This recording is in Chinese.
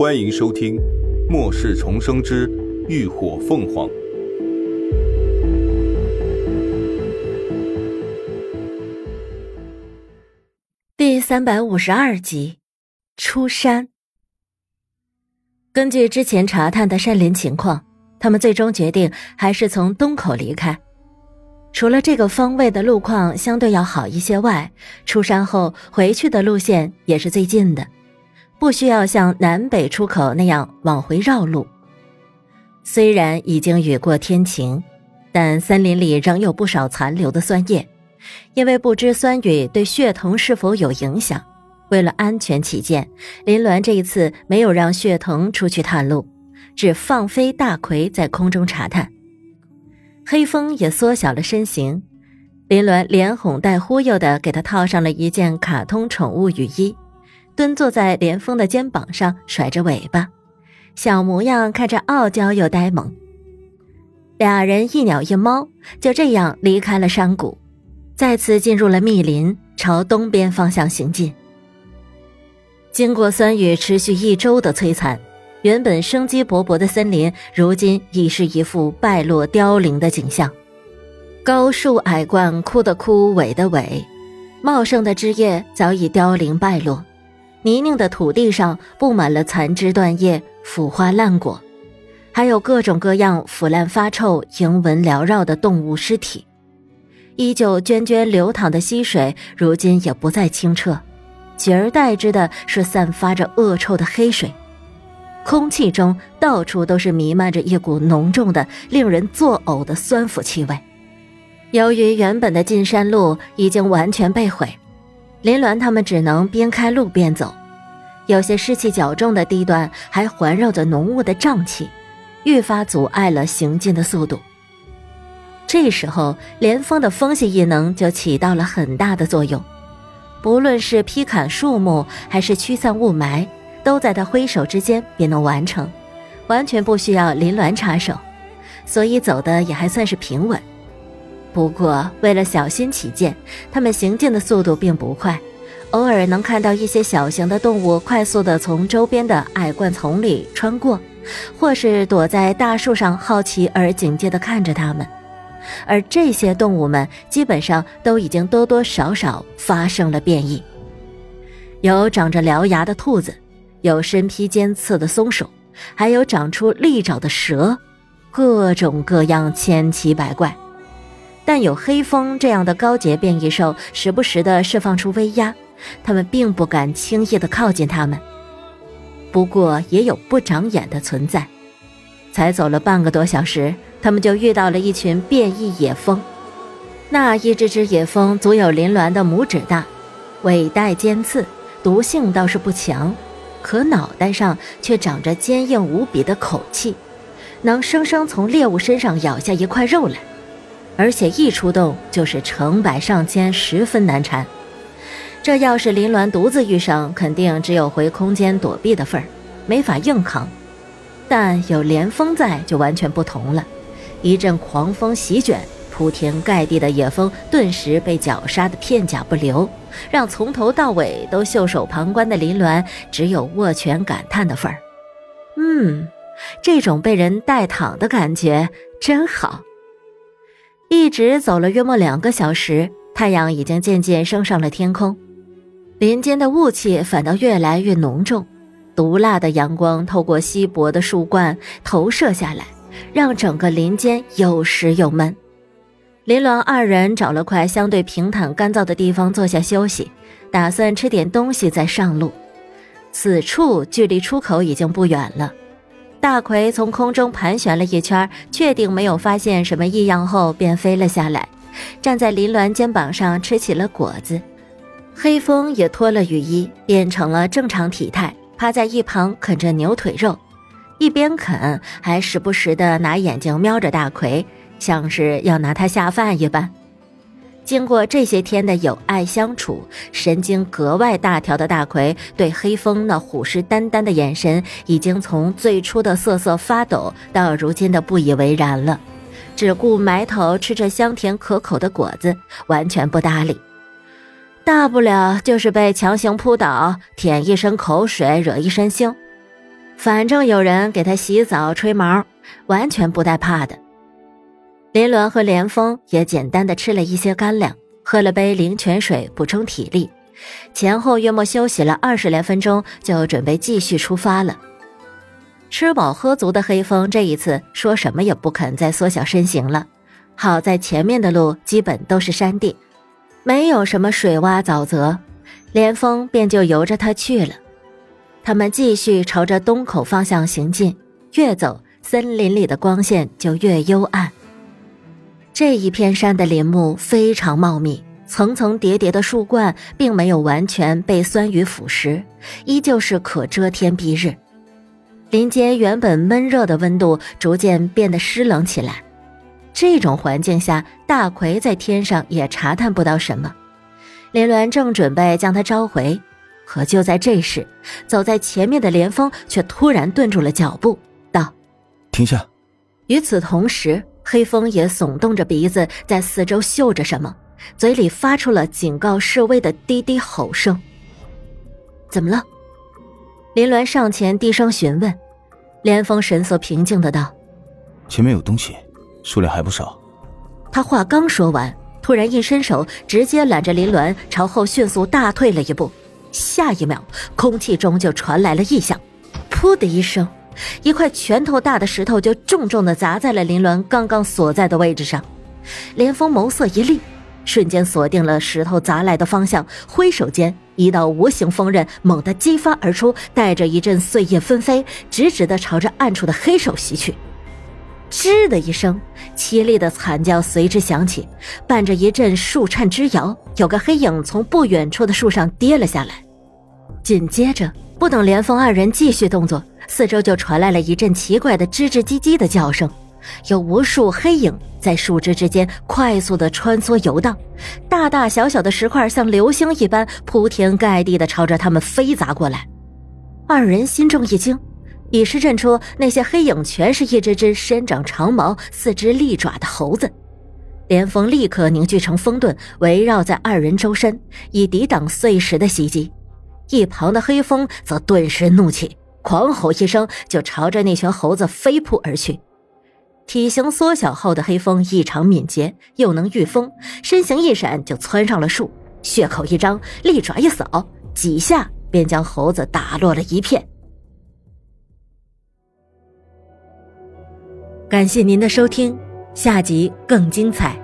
欢迎收听《末世重生之浴火凤凰》第三百五十二集。出山。根据之前查探的山林情况，他们最终决定还是从东口离开。除了这个方位的路况相对要好一些外，出山后回去的路线也是最近的。不需要像南北出口那样往回绕路。虽然已经雨过天晴，但森林里仍有不少残留的酸液，因为不知酸雨对血藤是否有影响。为了安全起见，林鸾这一次没有让血藤出去探路，只放飞大葵在空中查探。黑风也缩小了身形，林鸾连哄带忽悠的给他套上了一件卡通宠物雨衣。蹲坐在连峰的肩膀上，甩着尾巴，小模样看着傲娇又呆萌。俩人一鸟一猫，就这样离开了山谷，再次进入了密林，朝东边方向行进。经过酸雨持续一周的摧残，原本生机勃勃的森林，如今已是一副败落凋零的景象。高树矮灌，枯的枯，萎的萎，茂盛的枝叶早已凋零败落。泥泞的土地上布满了残枝断叶、腐花烂果，还有各种各样腐烂发臭、蝇蚊缭绕的动物尸体。依旧涓涓流淌的溪水，如今也不再清澈，取而代之的是散发着恶臭的黑水。空气中到处都是弥漫着一股浓重的、令人作呕的酸腐气味。由于原本的进山路已经完全被毁。林鸾他们只能边开路边走，有些湿气较重的地段还环绕着浓雾的瘴气，愈发阻碍了行进的速度。这时候，连峰的风系异能就起到了很大的作用，不论是劈砍树木还是驱散雾霾，都在他挥手之间便能完成，完全不需要林鸾插手，所以走的也还算是平稳。不过，为了小心起见，他们行进的速度并不快，偶尔能看到一些小型的动物快速地从周边的矮灌丛里穿过，或是躲在大树上，好奇而警戒地看着他们。而这些动物们基本上都已经多多少少发生了变异，有长着獠牙的兔子，有身披尖刺的松鼠，还有长出利爪的蛇，各种各样，千奇百怪。但有黑风这样的高阶变异兽时不时的释放出威压，他们并不敢轻易的靠近他们。不过也有不长眼的存在。才走了半个多小时，他们就遇到了一群变异野蜂。那一只只野蜂足有林峦的拇指大，尾带尖刺，毒性倒是不强，可脑袋上却长着坚硬无比的口气，能生生从猎物身上咬下一块肉来。而且一出动就是成百上千，十分难缠。这要是林鸾独自遇上，肯定只有回空间躲避的份儿，没法硬扛。但有连峰在，就完全不同了。一阵狂风席卷，铺天盖地的野蜂顿时被绞杀的片甲不留，让从头到尾都袖手旁观的林鸾只有握拳感叹的份儿。嗯，这种被人带躺的感觉真好。一直走了约莫两个小时，太阳已经渐渐升上了天空，林间的雾气反倒越来越浓重，毒辣的阳光透过稀薄的树冠投射下来，让整个林间又湿又闷。林鸾二人找了块相对平坦干燥的地方坐下休息，打算吃点东西再上路。此处距离出口已经不远了。大奎从空中盘旋了一圈，确定没有发现什么异样后，便飞了下来，站在林鸾肩膀上吃起了果子。黑风也脱了雨衣，变成了正常体态，趴在一旁啃着牛腿肉，一边啃还时不时的拿眼睛瞄着大奎，像是要拿他下饭一般。经过这些天的友爱相处，神经格外大条的大奎对黑风那虎视眈眈的眼神，已经从最初的瑟瑟发抖到如今的不以为然了，只顾埋头吃着香甜可口的果子，完全不搭理。大不了就是被强行扑倒，舔一身口水，惹一身腥。反正有人给他洗澡吹毛，完全不带怕的。林鸾和连峰也简单的吃了一些干粮，喝了杯灵泉水补充体力，前后约莫休息了二十来分钟，就准备继续出发了。吃饱喝足的黑风这一次说什么也不肯再缩小身形了。好在前面的路基本都是山地，没有什么水洼沼泽，连峰便就由着他去了。他们继续朝着东口方向行进，越走森林里的光线就越幽暗。这一片山的林木非常茂密，层层叠叠的树冠并没有完全被酸雨腐蚀，依旧是可遮天蔽日。林间原本闷热的温度逐渐变得湿冷起来。这种环境下，大奎在天上也查探不到什么。林鸾正准备将他召回，可就在这时，走在前面的连峰却突然顿住了脚步，道：“停下。”与此同时，黑风也耸动着鼻子在四周嗅着什么，嘴里发出了警告示威的低低吼声。怎么了？林鸾上前低声询问。连峰神色平静的道：“前面有东西。”数量还不少。他话刚说完，突然一伸手，直接揽着林鸾朝后迅速大退了一步。下一秒，空气中就传来了异响，噗的一声，一块拳头大的石头就重重的砸在了林鸾刚刚所在的位置上。连峰眸色一厉，瞬间锁定了石头砸来的方向，挥手间，一道无形锋刃猛地激发而出，带着一阵碎叶纷飞，直直的朝着暗处的黑手袭去。吱的一声，凄厉的惨叫随之响起，伴着一阵树颤之摇，有个黑影从不远处的树上跌了下来。紧接着，不等连峰二人继续动作，四周就传来了一阵奇怪的吱吱唧唧的叫声，有无数黑影在树枝之间快速的穿梭游荡，大大小小的石块像流星一般铺天盖地的朝着他们飞砸过来。二人心中一惊。已是认出那些黑影全是一只只身长长毛、四肢利爪的猴子，连峰立刻凝聚成风盾，围绕在二人周身，以抵挡碎石的袭击。一旁的黑风则顿时怒气，狂吼一声，就朝着那群猴子飞扑而去。体型缩小后的黑风异常敏捷，又能御风，身形一闪就窜上了树，血口一张，利爪一扫，几下便将猴子打落了一片。感谢您的收听，下集更精彩。